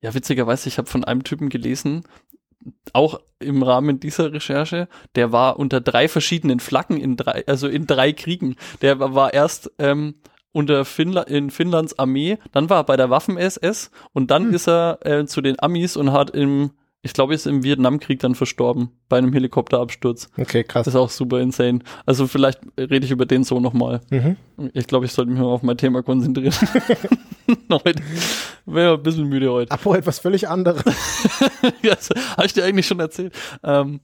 Ja, witzigerweise, ich habe von einem Typen gelesen, auch im Rahmen dieser Recherche, der war unter drei verschiedenen Flaggen in drei, also in drei Kriegen. Der war- war erst ähm, unter Finnla in Finnlands Armee, dann war er bei der Waffen-SS und dann Hm. ist er äh, zu den Amis und hat im, ich glaube, ist im Vietnamkrieg dann verstorben bei einem Helikopterabsturz. Okay, krass. Das ist auch super insane. Also vielleicht rede ich über den so nochmal. Mhm. Ich glaube, ich sollte mich mal auf mein Thema konzentrieren. heute. Wäre ein bisschen müde heute. Abo etwas völlig anderes. das habe ich dir eigentlich schon erzählt. Ähm,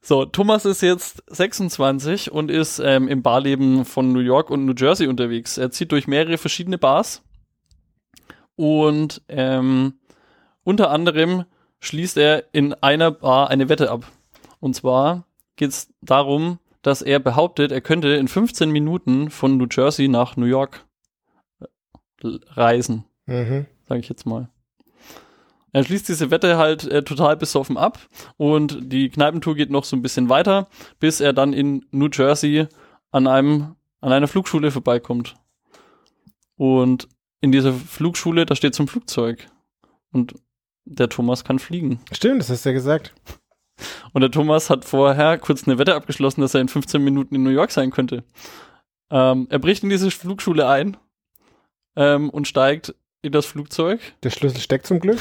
so, Thomas ist jetzt 26 und ist ähm, im Barleben von New York und New Jersey unterwegs. Er zieht durch mehrere verschiedene Bars und ähm, unter anderem schließt er in einer Bar eine Wette ab. Und zwar geht es darum, dass er behauptet, er könnte in 15 Minuten von New Jersey nach New York äh, reisen, Mhm. sage ich jetzt mal. Er schließt diese Wette halt äh, total besoffen ab und die Kneipentour geht noch so ein bisschen weiter, bis er dann in New Jersey an einem an einer Flugschule vorbeikommt. Und in dieser Flugschule, da steht ein Flugzeug und der Thomas kann fliegen. Stimmt, das hast du ja gesagt. Und der Thomas hat vorher kurz eine Wette abgeschlossen, dass er in 15 Minuten in New York sein könnte. Ähm, er bricht in diese Flugschule ein ähm, und steigt in das Flugzeug. Der Schlüssel steckt zum Glück.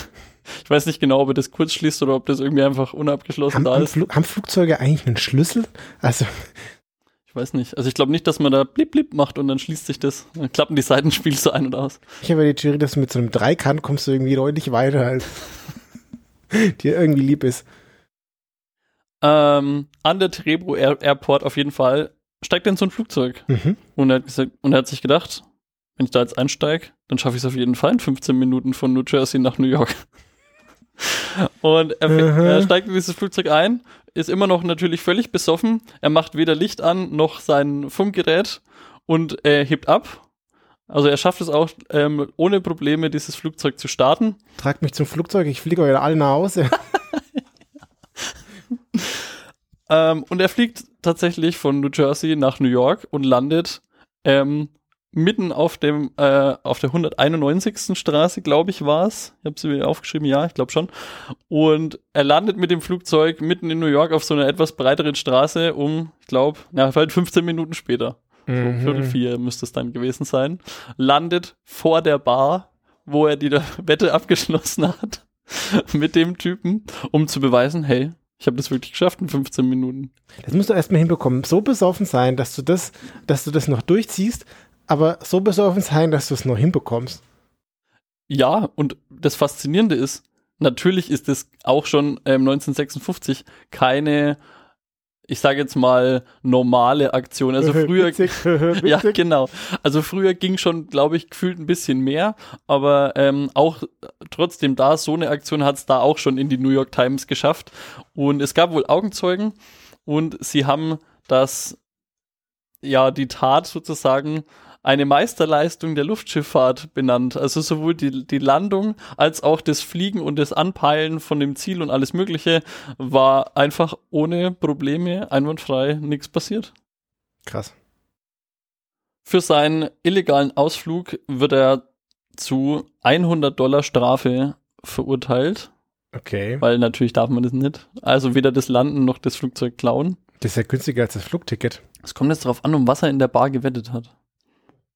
Ich weiß nicht genau, ob er das kurz schließt oder ob das irgendwie einfach unabgeschlossen Haben, da ist. Haben Flugzeuge eigentlich einen Schlüssel? Also, Ich weiß nicht. Also ich glaube nicht, dass man da blip blip macht und dann schließt sich das. Dann klappen die Seitenspiele so ein und aus. ich habe ja die Theorie, dass du mit so einem Dreikant kommst du irgendwie deutlich weiter, als dir irgendwie lieb ist. Ähm, an der Terebro Air Airport auf jeden Fall steigt er in so ein Flugzeug. Mhm. Und er hat, gesagt, und er hat sich gedacht, wenn ich da jetzt einsteige, dann schaffe ich es auf jeden Fall in 15 Minuten von New Jersey nach New York. Und er, Mhm. er steigt in dieses Flugzeug ein, ist immer noch natürlich völlig besoffen. Er macht weder Licht an noch sein Funkgerät und er hebt ab. Also er schafft es auch ähm, ohne Probleme, dieses Flugzeug zu starten. Tragt mich zum Flugzeug, ich fliege euch alle nach Hause. Ähm, und er fliegt tatsächlich von New Jersey nach New York und landet ähm, mitten auf dem äh, auf der 191. Straße, glaube ich, war es. Ich habe sie mir aufgeschrieben, ja, ich glaube schon. Und er landet mit dem Flugzeug mitten in New York auf so einer etwas breiteren Straße um, ich glaube, ja, vielleicht 15 Minuten später. So Viertel vier müsste es dann gewesen sein. Landet vor der Bar, wo er die Wette abgeschlossen hat mit dem Typen, um zu beweisen, hey, ich habe das wirklich geschafft in 15 Minuten. Das musst du erstmal hinbekommen. So besoffen sein, dass du das, dass du das noch durchziehst, aber so besoffen sein, dass du es noch hinbekommst. Ja, und das Faszinierende ist, natürlich ist es auch schon ähm, 1956 keine, ich sage jetzt mal, normale Aktion. Also früher, Witzig, ja, genau. Also früher ging schon, glaube ich, gefühlt ein bisschen mehr, aber ähm, auch trotzdem da, so eine Aktion hat es da auch schon in die New York Times geschafft. Und es gab wohl Augenzeugen und sie haben das, ja, die Tat sozusagen eine Meisterleistung der Luftschifffahrt benannt. Also sowohl die, die Landung als auch das Fliegen und das Anpeilen von dem Ziel und alles Mögliche war einfach ohne Probleme, einwandfrei, nichts passiert. Krass. Für seinen illegalen Ausflug wird er zu 100 Dollar Strafe verurteilt, Okay. weil natürlich darf man das nicht. Also weder das Landen noch das Flugzeug klauen. Das ist ja günstiger als das Flugticket. Es kommt jetzt darauf an, um was er in der Bar gewettet hat.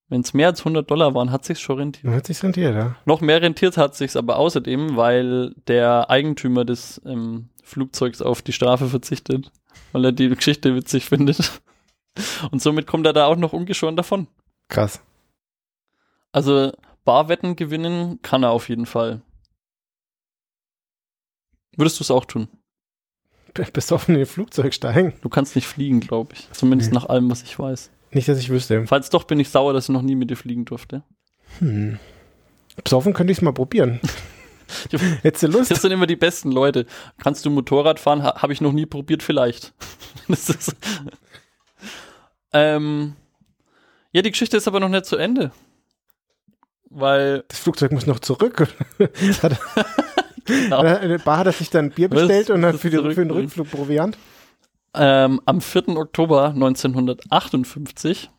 Wenn es mehr als 100 Dollar waren, hat sich's schon rentiert. Hat sich rentiert, ja. Noch mehr rentiert hat sich's aber außerdem, weil der Eigentümer des ähm, Flugzeugs auf die Strafe verzichtet, weil er die Geschichte witzig findet. Und somit kommt er da auch noch ungeschoren davon. Krass. Also Barwetten gewinnen kann er auf jeden Fall. Würdest du es auch tun? B- Besoffen in ein Flugzeug steigen. Du kannst nicht fliegen, glaube ich. Zumindest Nee. nach allem, was ich weiß. Nicht, dass ich wüsste. Falls doch, bin ich sauer, dass ich noch nie mit dir fliegen durfte. Hm. Besoffen könnte ich es mal probieren. Hättest du Lust? Das sind immer die besten Leute. Kannst du Motorrad fahren? Ha Habe ich noch nie probiert, vielleicht. Ähm, ja, die Geschichte ist aber noch nicht zu Ende. Weil Das Flugzeug muss noch zurück. hat, Genau. Bar hat er sich dann Bier bestellt und hat Das für, die, für den zurückbringen. Rückflug Proviant. Ähm, am 4. Oktober 1958,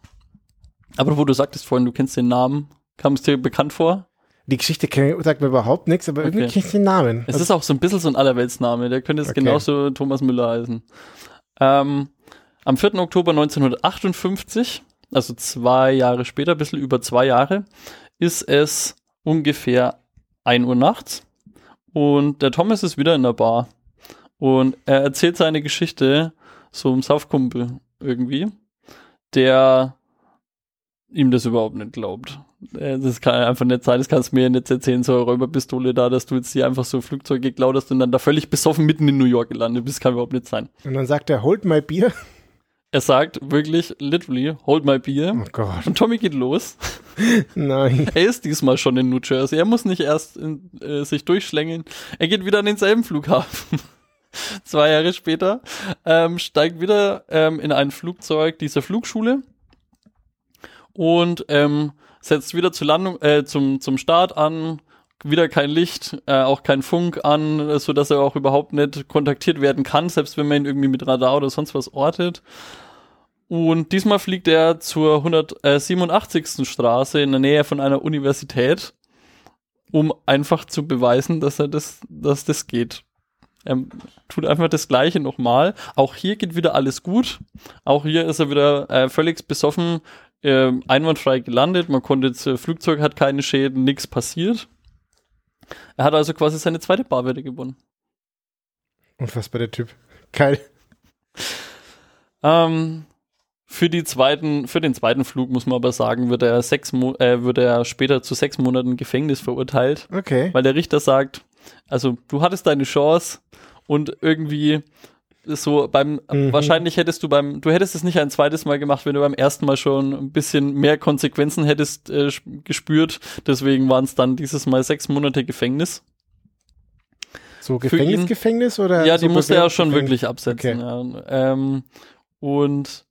aber wo du sagtest vorhin, du kennst den Namen, kam es dir bekannt vor? Die Geschichte sagt mir überhaupt nichts, aber irgendwie Okay. kenne ich den Namen. Es Also, ist auch so ein bisschen so ein Allerweltsname, der könnte jetzt Okay. genauso Thomas Müller heißen. Ähm, am 4. Oktober 1958, also zwei Jahre später, ein bisschen über zwei Jahre, ist es ungefähr 1 Uhr nachts und der Thomas ist wieder in der Bar und er erzählt seine Geschichte so einem Saufkumpel irgendwie, der ihm das überhaupt nicht glaubt. Äh, Das kann einfach nicht sein, das kannst du mir nicht erzählen, so eine Räuberpistole da, dass du jetzt hier einfach so Flugzeug geklaut hast und dann da völlig besoffen mitten in New York gelandet bist, kann überhaupt nicht sein. und dann sagt er, holt mal Bier. Er sagt wirklich, literally, hold my beer. Oh Gott, Und Tommy geht los. nein. Er ist diesmal schon in New Jersey. Er muss nicht erst in, äh, sich durchschlängeln. Er geht wieder an denselben Flughafen. Zwei Jahre später ähm, steigt wieder ähm, in ein Flugzeug dieser Flugschule und ähm, setzt wieder zur Landung, äh, zum, zum Start an, wieder kein Licht, äh, auch kein Funk an, so dass er auch überhaupt nicht kontaktiert werden kann, selbst wenn man ihn irgendwie mit Radar oder sonst was ortet. Und diesmal fliegt er zur 187. Straße in der Nähe von einer Universität, um einfach zu beweisen, dass er das, dass das geht. Er tut einfach das Gleiche nochmal. Auch hier geht wieder alles gut. Auch hier ist er wieder äh, völlig besoffen, äh, einwandfrei gelandet. Man konnte das äh, Flugzeug hat keine Schäden, nichts passiert. Er hat also quasi seine zweite Barwerte gewonnen. Unfassbar der Typ. Geil. Ähm, für, die zweiten, für den zweiten Flug muss man aber sagen, wird er, sechs Mo äh, wird er später zu sechs Monaten Gefängnis verurteilt. Okay. Weil der Richter sagt, also du hattest deine Chance und irgendwie so beim Mhm. wahrscheinlich hättest du beim du hättest es nicht ein zweites Mal gemacht, wenn du beim ersten Mal schon ein bisschen mehr Konsequenzen hättest äh, sp- gespürt. Deswegen waren es dann dieses Mal sechs Monate Gefängnis. So Gefängnis, Gefängnis oder? Ja, so die musste er schon Bewährungsgefängnis? wirklich absetzen. Ja. Ähm, und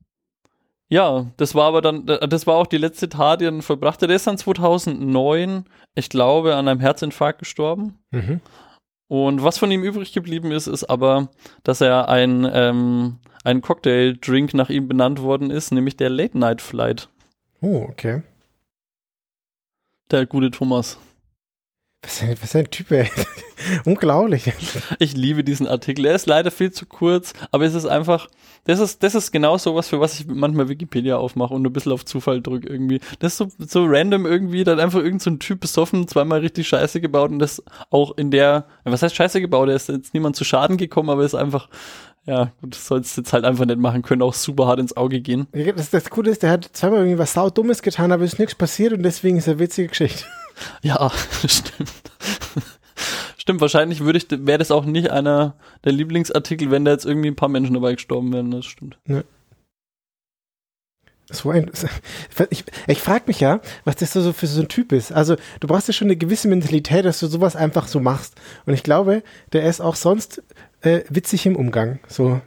ja, das war aber dann, das war auch die letzte Tat, die er hat. Der ist dann 2009, ich glaube, an einem Herzinfarkt gestorben. Mhm. Und was von ihm übrig geblieben ist, ist aber, dass er ein, ähm, ein Cocktail-Drink nach ihm benannt worden ist, nämlich der Late Night Flight. Oh, okay. Der gute Thomas. Was ist ein, was ein Typ, ey? Unglaublich. Ich liebe diesen Artikel. Er ist leider viel zu kurz, aber es ist einfach, das ist, das ist genau so was, für was ich manchmal Wikipedia aufmache und ein bisschen auf Zufall drücke irgendwie. Das ist so, so random irgendwie, dann einfach irgendein so ein Typ besoffen, zweimal richtig Scheiße gebaut und das auch in der, was heißt Scheiße gebaut? Er ist jetzt niemand zu Schaden gekommen, aber ist einfach, ja, gut, das sollst du jetzt halt einfach nicht machen können, auch super hart ins Auge gehen. Das, das Coole ist, der hat zweimal irgendwie was saudummes getan, aber es ist nichts passiert und deswegen ist er witzige Geschichte. Ja, stimmt. Stimmt, wahrscheinlich würde ich, wäre das auch nicht einer der Lieblingsartikel, wenn da jetzt irgendwie ein paar Menschen dabei gestorben wären, das stimmt. So ein, ich ich frage mich ja, was das so für so ein Typ ist. Also du brauchst ja schon eine gewisse Mentalität, dass du sowas einfach so machst. Und ich glaube, der ist auch sonst äh, witzig im Umgang. So.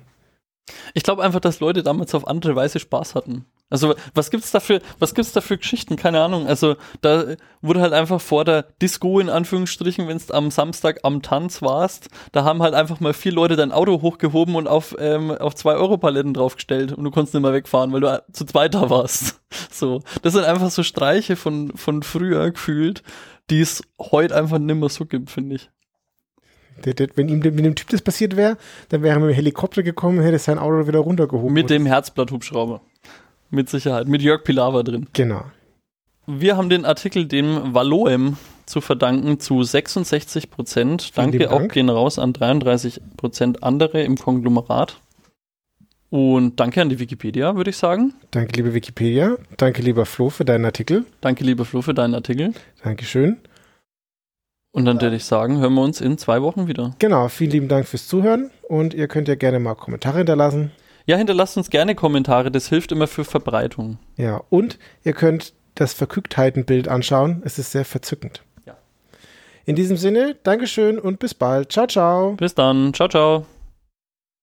Ich glaube einfach, dass Leute damals auf andere Weise Spaß hatten. Also was gibt's da für, was gibt's da für Geschichten? Keine Ahnung. Also da wurde halt einfach vor der Disco in Anführungsstrichen, wenn du am Samstag am Tanz warst, da haben halt einfach mal vier Leute dein Auto hochgehoben und auf, ähm, auf zwei Euro Paletten draufgestellt und du konntest nicht mehr wegfahren, weil du äh, zu zweit da warst. So, das sind einfach so Streiche von von früher gefühlt, die es heute einfach nimmer so gibt, finde ich. Der, der, wenn ihm mit dem Typ das passiert wäre, dann wäre er mit dem Helikopter gekommen und hätte sein Auto wieder runtergehoben. Mit dem Herzblatthubschrauber. Mit Sicherheit. Mit Jörg Pilawa drin. Genau. Wir haben den Artikel dem Valoem zu verdanken zu 66 Prozent. Danke auch Dank. gehen raus an 33 Prozent andere im Konglomerat. Und danke an die Wikipedia, würde ich sagen. Danke, liebe Wikipedia. Danke, lieber Flo, für deinen Artikel. Danke, liebe Flo, für deinen Artikel. Dankeschön. Und dann würde ich sagen, hören wir uns in zwei Wochen wieder. Genau, vielen lieben Dank fürs Zuhören und ihr könnt ja gerne mal Kommentare hinterlassen. Ja, hinterlasst uns gerne Kommentare, das hilft immer für Verbreitung. Ja, und ihr könnt das Verkügtheitenbild anschauen. Es ist sehr verzückend. Ja. In diesem Sinne, Dankeschön und bis bald. Ciao, ciao. Bis dann. Ciao, ciao.